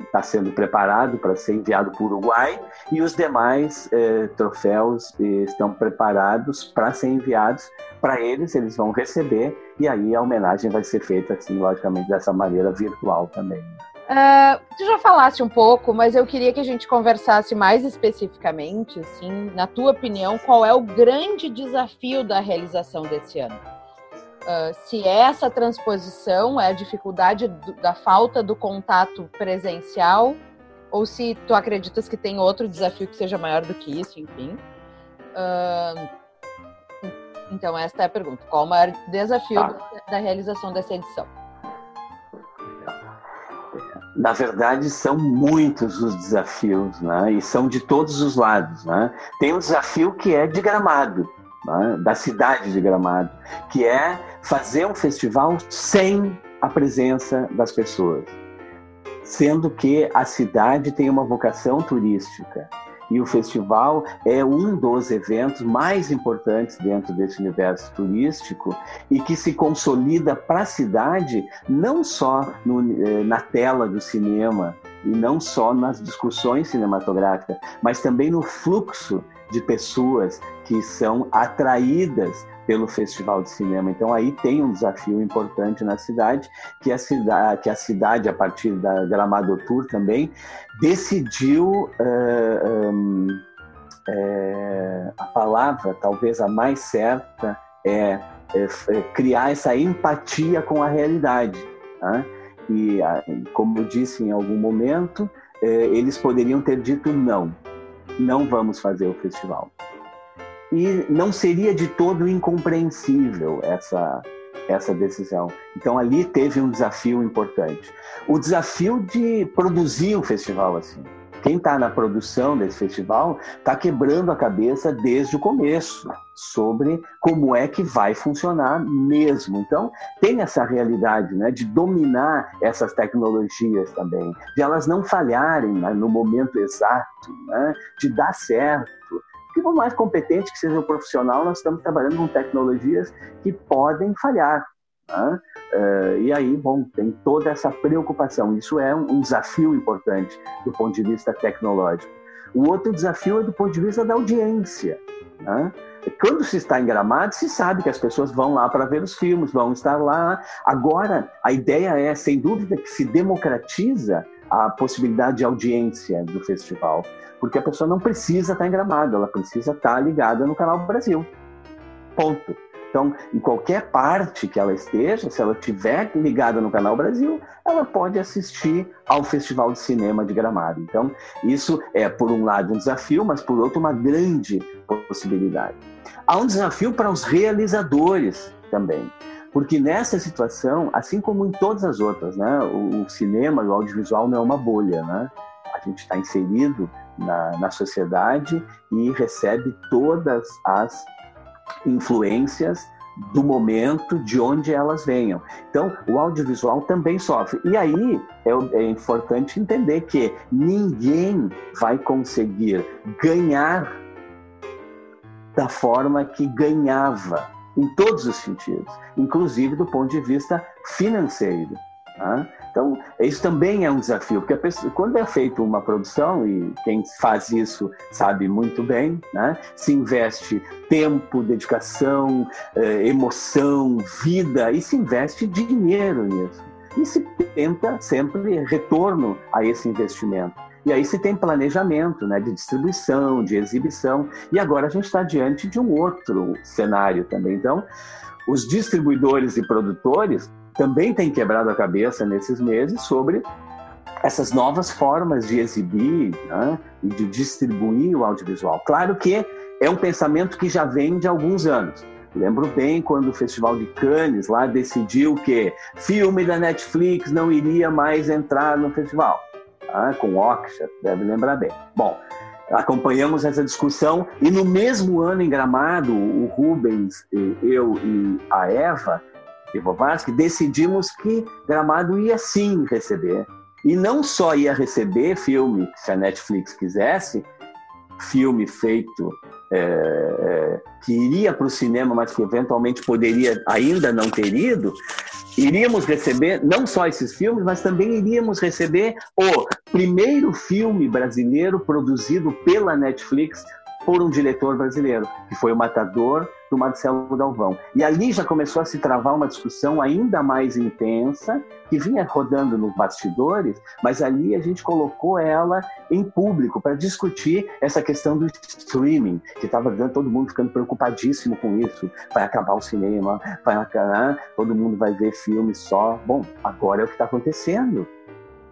está é, sendo preparado para ser enviado para o Uruguai e os demais é, troféus estão preparados para ser enviados para eles, eles vão receber e aí a homenagem vai ser feita, assim, logicamente, dessa maneira virtual também. Uh, tu já falaste um pouco, mas eu queria que a gente conversasse mais especificamente, assim, na tua opinião, qual é o grande desafio da realização desse ano? Uh, se essa transposição é a dificuldade do, da falta do contato presencial, ou se tu acreditas que tem outro desafio que seja maior do que isso, enfim. Uh, então, esta é a pergunta. Qual o maior desafio tá. da realização dessa edição? na verdade, são muitos os desafios, né? e são de todos os lados. Né? Tem um desafio que é de Gramado, né? da cidade de Gramado, que é fazer um festival sem a presença das pessoas, sendo que a cidade tem uma vocação turística. E o festival é um dos eventos mais importantes dentro desse universo turístico e que se consolida para a cidade não só no, eh, na tela do cinema e não só nas discussões cinematográficas, mas também no fluxo de pessoas que são atraídas pelo Festival de Cinema. Então aí tem um desafio importante na cidade, que a cidade, que a, cidade a partir da Gramado Tour também, decidiu uh, um, é, a palavra, talvez a mais certa, é, é, é criar essa empatia com a realidade. Tá? E, como eu disse em algum momento, é, eles poderiam ter dito não, não vamos fazer o festival e não seria de todo incompreensível essa essa decisão. Então ali teve um desafio importante. O desafio de produzir o festival assim. Quem está na produção desse festival está quebrando a cabeça desde o começo sobre como é que vai funcionar mesmo. Então, tem essa realidade né, de dominar essas tecnologias também, de elas não falharem né, no momento exato, né, de dar certo que por mais competente que seja o profissional, nós estamos trabalhando com tecnologias que podem falhar. Né? Uh, e aí, bom, tem toda essa preocupação. Isso é um, um, desafio importante do ponto de vista tecnológico. O outro desafio é do ponto de vista da audiência. Né? Quando se está em Gramado, se sabe que as pessoas vão lá para ver os filmes, vão estar lá. Agora, a ideia é, sem dúvida, que se democratiza a possibilidade de audiência do festival, porque a pessoa não precisa estar em Gramado, ela precisa estar ligada no canal Brasil. Ponto. Então, em qualquer parte que ela esteja, se ela estiver ligada no Canal Brasil, ela pode assistir ao Festival de Cinema de Gramado. Então, isso é, por um lado, um desafio, mas por outro, uma grande possibilidade. Há um desafio para os realizadores também. Porque nessa situação, assim como em todas as outras, né, o, cinema e o audiovisual não é uma bolha, né? A gente está inserido na, na sociedade e recebe todas as influências do momento, de onde elas venham. Então, o audiovisual também sofre. E aí é, é, importante entender que ninguém vai conseguir ganhar da forma que ganhava em todos os sentidos, inclusive do ponto de vista financeiro. Tá? Então, isso também é um desafio, porque pessoa, quando é feita uma produção, e quem faz isso sabe muito bem, né? se investe tempo, dedicação, eh, emoção, vida, e se investe dinheiro nisso. E se tenta sempre retorno a esse investimento. E aí se tem planejamento né, de distribuição, de exibição. E agora a gente está diante de um outro cenário também. Então, os distribuidores e produtores também têm quebrado a cabeça nesses meses sobre essas novas formas de exibir né, e de distribuir o audiovisual. Claro que é um pensamento que já vem de alguns anos. Lembro bem quando o Festival de Cannes lá decidiu que filme da Netflix não iria mais entrar no festival tá? com Oxford, deve lembrar bem. Bom, acompanhamos essa discussão e no mesmo ano em Gramado, o Rubens, eu e a Eva Ivovarsky decidimos que Gramado ia sim receber. E não só ia receber filme, se a Netflix quisesse, filme feito é, é, que iria para o cinema, mas que eventualmente poderia ainda não ter ido, iríamos receber não só esses filmes, mas também iríamos receber o primeiro filme brasileiro produzido pela Netflix por um diretor brasileiro, que foi o Matador do Marcelo Galvão. E ali já começou a se travar uma discussão ainda mais intensa, que vinha rodando nos bastidores, mas ali a gente colocou ela em público para discutir essa questão do streaming, que estava todo mundo ficando preocupadíssimo com isso. Vai acabar o cinema, vai acabar, todo mundo vai ver filme só. Bom, agora é o que está acontecendo.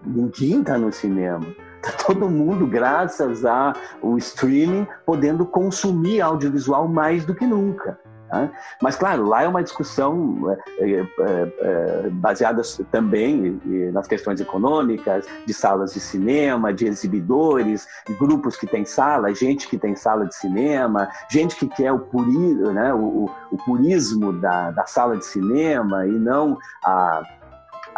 Ninguém está no cinema Está todo mundo, graças ao streaming, podendo consumir audiovisual mais do que nunca. Tá? Mas, claro, lá é uma discussão é, é, é, baseada também nas questões econômicas, de salas de cinema, de exibidores, grupos que têm sala, gente que tem sala de cinema, gente que quer o, puri, né, o, o purismo da, da sala de cinema e não a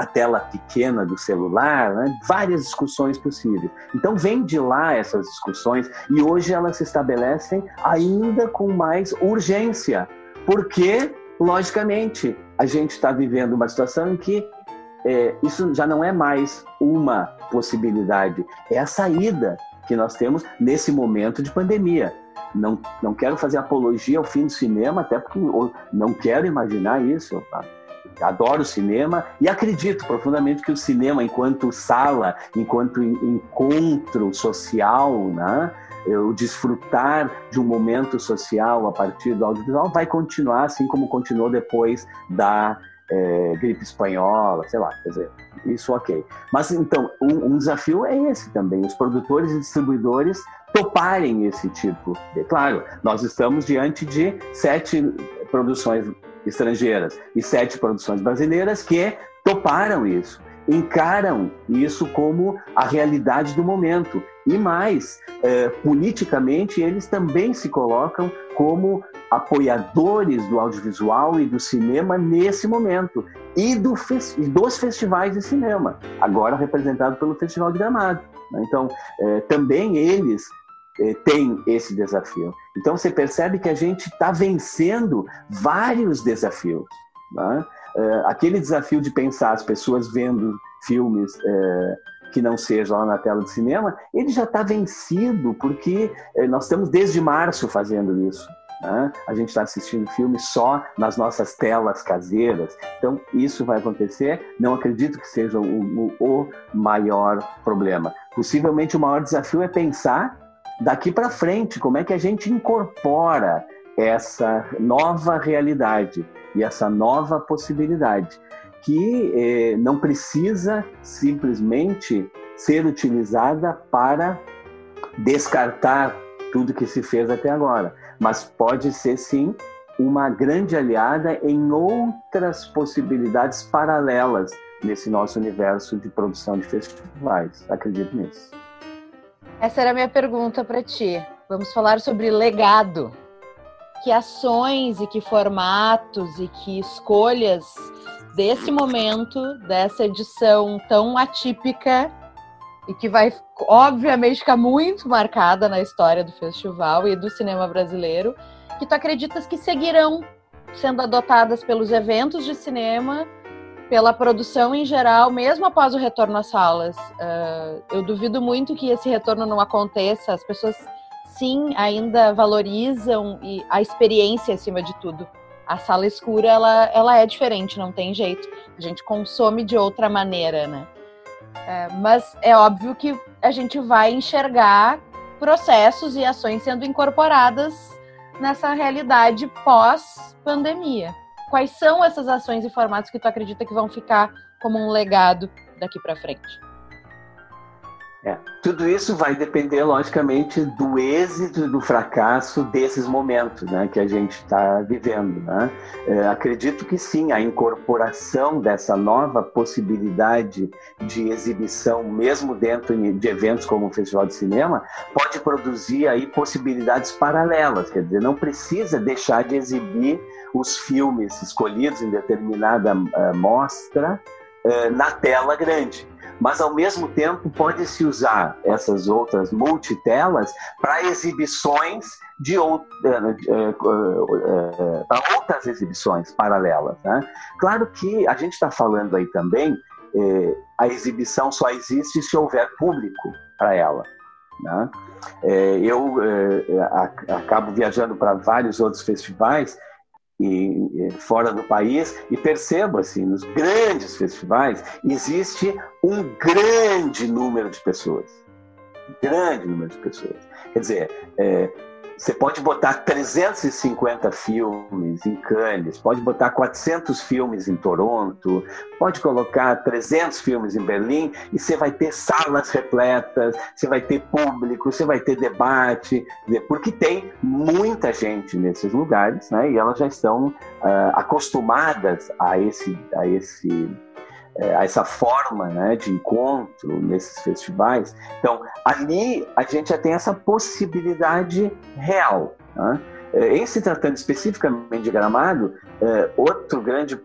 a tela pequena do celular, né? várias discussões possíveis. Então vem de lá essas discussões e hoje elas se estabelecem ainda com mais urgência, porque, logicamente, a gente está vivendo uma situação em que é, isso já não é mais uma possibilidade, é a saída que nós temos nesse momento de pandemia. Não, não quero fazer apologia ao fim do cinema, até porque não quero imaginar isso. Tá? Adoro cinema e acredito profundamente que o cinema, enquanto sala, enquanto encontro social, né, o desfrutar de um momento social a partir do audiovisual vai continuar assim como continuou depois da é, gripe espanhola, sei lá, quer dizer, isso ok. Mas então, um, um, desafio é esse também, os produtores e distribuidores toparem esse tipo de. Claro, nós estamos diante de sete produções estrangeiras e sete produções brasileiras que toparam isso, encaram isso como a realidade do momento. E mais, é, politicamente, eles também se colocam como apoiadores do audiovisual e do cinema nesse momento e do, dos festivais de cinema, agora representado pelo Festival de Gramado. Né? Então, é, também eles tem esse desafio. Então você percebe que a gente está vencendo vários desafios. Né? É, aquele desafio de pensar as pessoas vendo filmes é, que não sejam lá na tela de cinema, ele já está vencido, porque nós estamos desde março fazendo isso. Né? A gente está assistindo filmes só nas nossas telas caseiras. Então, isso vai acontecer. Não acredito que seja o, o maior problema. Possivelmente, o maior desafio é pensar daqui para frente, como é que a gente incorpora essa nova realidade e essa nova possibilidade, que eh, não precisa simplesmente ser utilizada para descartar tudo que se fez até agora, mas pode ser sim uma grande aliada em outras possibilidades paralelas nesse nosso universo de produção de festivais. Acredito nisso. Essa era a minha pergunta para ti. Vamos falar sobre legado. Que ações e que formatos e que escolhas desse momento, dessa edição tão atípica e que vai, obviamente, ficar muito marcada na história do festival e do cinema brasileiro, que tu acreditas que seguirão sendo adotadas pelos eventos de cinema pela produção em geral, mesmo após o retorno às salas. Uh, eu duvido muito que esse retorno não aconteça. As pessoas, sim, ainda valorizam a experiência acima de tudo. A sala escura, ela, ela é diferente, não tem jeito. A gente consome de outra maneira, né? Uh, mas é óbvio que a gente vai enxergar processos e ações sendo incorporadas nessa realidade pós-pandemia. Quais são essas ações e formatos que tu acredita que vão ficar como um legado daqui para frente? É, tudo isso vai depender, logicamente, do êxito do fracasso desses momentos né, que a gente está vivendo. Né? É, acredito que sim, a incorporação dessa nova possibilidade de exibição, mesmo dentro de eventos como o Festival de Cinema, pode produzir aí possibilidades paralelas. Quer dizer, não precisa deixar de exibir os filmes escolhidos em determinada uh, mostra uh, na tela grande. Mas, ao mesmo tempo, pode-se usar essas outras multitelas para exibições de uh, para outras exibições paralelas. Né? Claro que a gente está falando aí também, eh, a exibição só existe se houver público para ela. Né? Eh, eu eh, acabo viajando para vários outros festivais e, fora do país. E percebo assim nos grandes festivais existe um grande número de pessoas. Grande número de pessoas. Quer dizer é, você pode botar 350 filmes em Cannes, pode botar 400 filmes em Toronto, pode colocar 300 filmes em Berlim e você vai ter salas repletas, você vai ter público, você vai ter debate, porque tem muita gente nesses lugares, né? E elas já estão uh, acostumadas a esse, a esse é, a essa forma né, de encontro nesses festivais. Então, ali a gente já tem essa possibilidade real. Né? É, em se tratando especificamente de Gramado, é, outro grande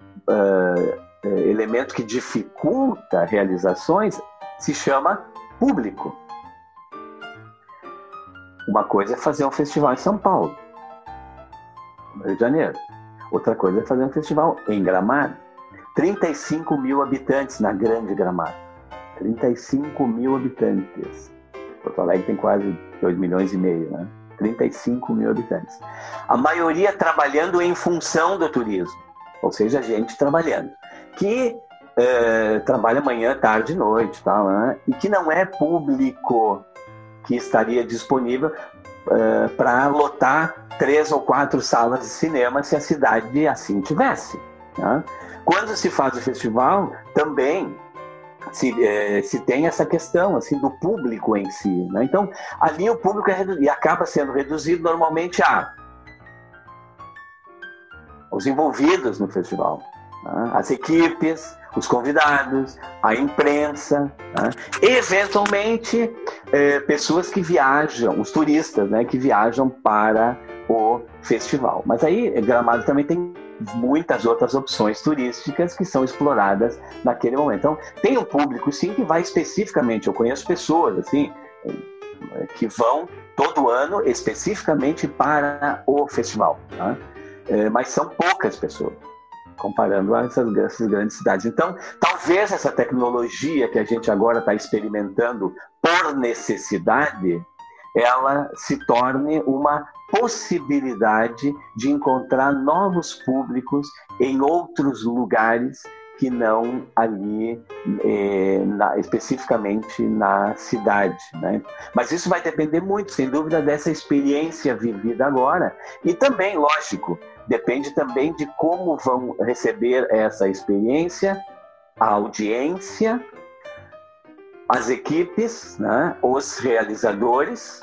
elemento que dificulta realizações se chama público. Uma coisa é fazer um festival em São Paulo, Rio de Janeiro. Outra coisa é fazer um festival em Gramado. 35 mil habitantes na Grande Gramado. 35 mil habitantes. Porto Alegre tem quase 2 milhões e meio, né? 35 mil habitantes. A maioria trabalhando em função do turismo, ou seja, gente trabalhando, que é, trabalha manhã, tarde e noite, tal, né? e que não é público que estaria disponível é, para lotar três ou quatro salas de cinema se a cidade assim tivesse. Né? Quando se faz o festival, também se, é, se tem essa questão assim do público em si. Né? Então, ali o público é e acaba sendo reduzido normalmente a os envolvidos no festival, né? as equipes, os convidados, a imprensa, né? eventualmente é, pessoas que viajam, os turistas, né, que viajam para o festival. Mas aí Gramado também tem muitas outras opções turísticas que são exploradas naquele momento. Então, tem um público, sim, que vai especificamente. Eu conheço pessoas, assim, que vão todo ano especificamente para o festival, tá? é, mas são poucas pessoas comparando a essas, essas, grandes cidades. Então, talvez essa tecnologia que a gente agora está experimentando por necessidade, ela se torne uma possibilidade de encontrar novos públicos em outros lugares que não ali é, na, especificamente na cidade, né? Mas isso vai depender muito, sem dúvida, dessa experiência vivida agora e também, lógico, depende também de como vão receber essa experiência a audiência, as equipes, né? os realizadores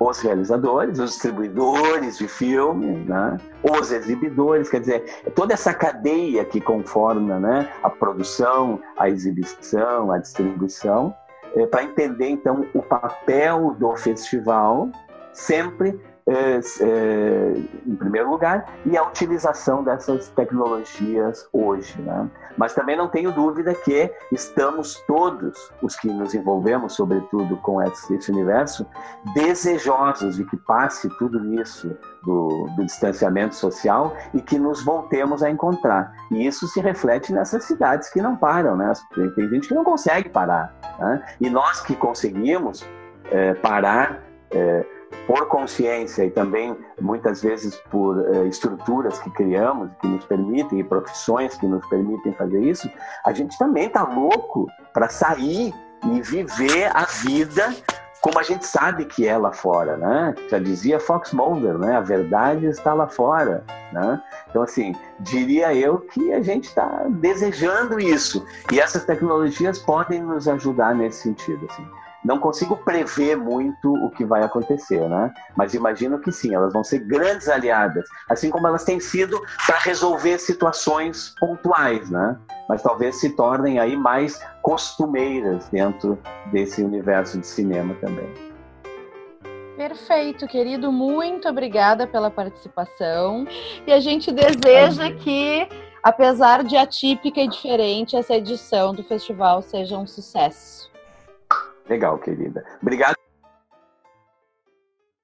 os realizadores, os distribuidores de filme, né? os exibidores, quer dizer, toda essa cadeia que conforma né, a produção, a exibição, a distribuição, é, para entender então o papel do festival sempre é, é, em primeiro lugar, e a utilização dessas tecnologias hoje. Né? Mas também não tenho dúvida que estamos todos, os que nos envolvemos, sobretudo, com esse universo, desejosos de que passe tudo isso do, do distanciamento social e que nos voltemos a encontrar. E isso se reflete nessas cidades que não param, né? Tem gente que não consegue parar. Né? E nós que conseguimos é, parar, é, por consciência e também muitas vezes por uh, estruturas que criamos que nos permitem e profissões que nos permitem fazer isso, a gente também tá louco para sair e viver a vida como a gente sabe que é lá fora, né? Já dizia Fox Mulder, né? A verdade está lá fora, né? Então, assim, diria eu que a gente está desejando isso. E essas tecnologias podem nos ajudar nesse sentido, assim não consigo prever muito o que vai acontecer, né? Mas imagino que sim, elas vão ser grandes aliadas, assim como elas têm sido para resolver situações pontuais, né? Mas talvez se tornem aí mais costumeiras dentro desse universo de cinema também. Perfeito, querido. Muito obrigada pela participação. E a gente deseja que, apesar de atípica e diferente, essa edição do festival seja um sucesso. Legal, querida. Obrigado.